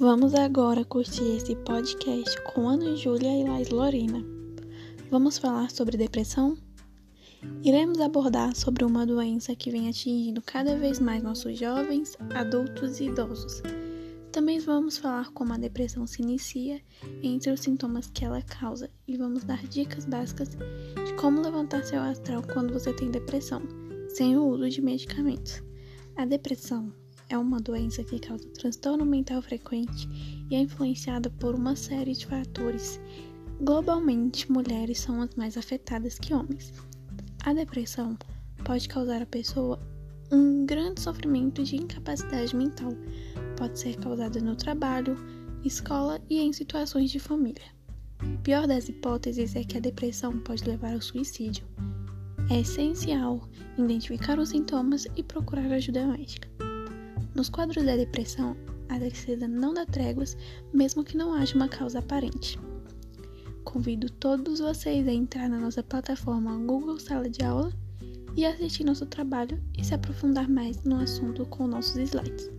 Vamos agora curtir esse podcast com Ana Júlia e Lais Lorena. Vamos falar sobre depressão? Iremos abordar sobre uma doença que vem atingindo cada vez mais nossos jovens, adultos e idosos. Também vamos falar como a depressão se inicia entre os sintomas que ela causa e vamos dar dicas básicas de como levantar seu astral quando você tem depressão, sem o uso de medicamentos. A depressão é uma doença que causa transtorno mental frequente e é influenciada por uma série de fatores. Globalmente, mulheres são as mais afetadas que homens. A depressão pode causar à pessoa um grande sofrimento de incapacidade mental. Pode ser causada no trabalho, escola e em situações de família. pior das hipóteses é que a depressão pode levar ao suicídio. É essencial identificar os sintomas e procurar ajuda médica. Nos quadros da depressão, a tristeza não dá tréguas, mesmo que não haja uma causa aparente. Convido todos vocês a entrar na nossa plataforma Google Sala de Aula e assistir nosso trabalho e se aprofundar mais no assunto com nossos slides.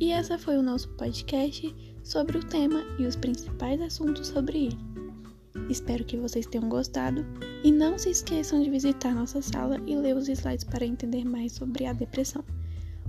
E essa foi o nosso podcast sobre o tema e os principais assuntos sobre ele. Espero que vocês tenham gostado e não se esqueçam de visitar nossa sala e ler os slides para entender mais sobre a depressão.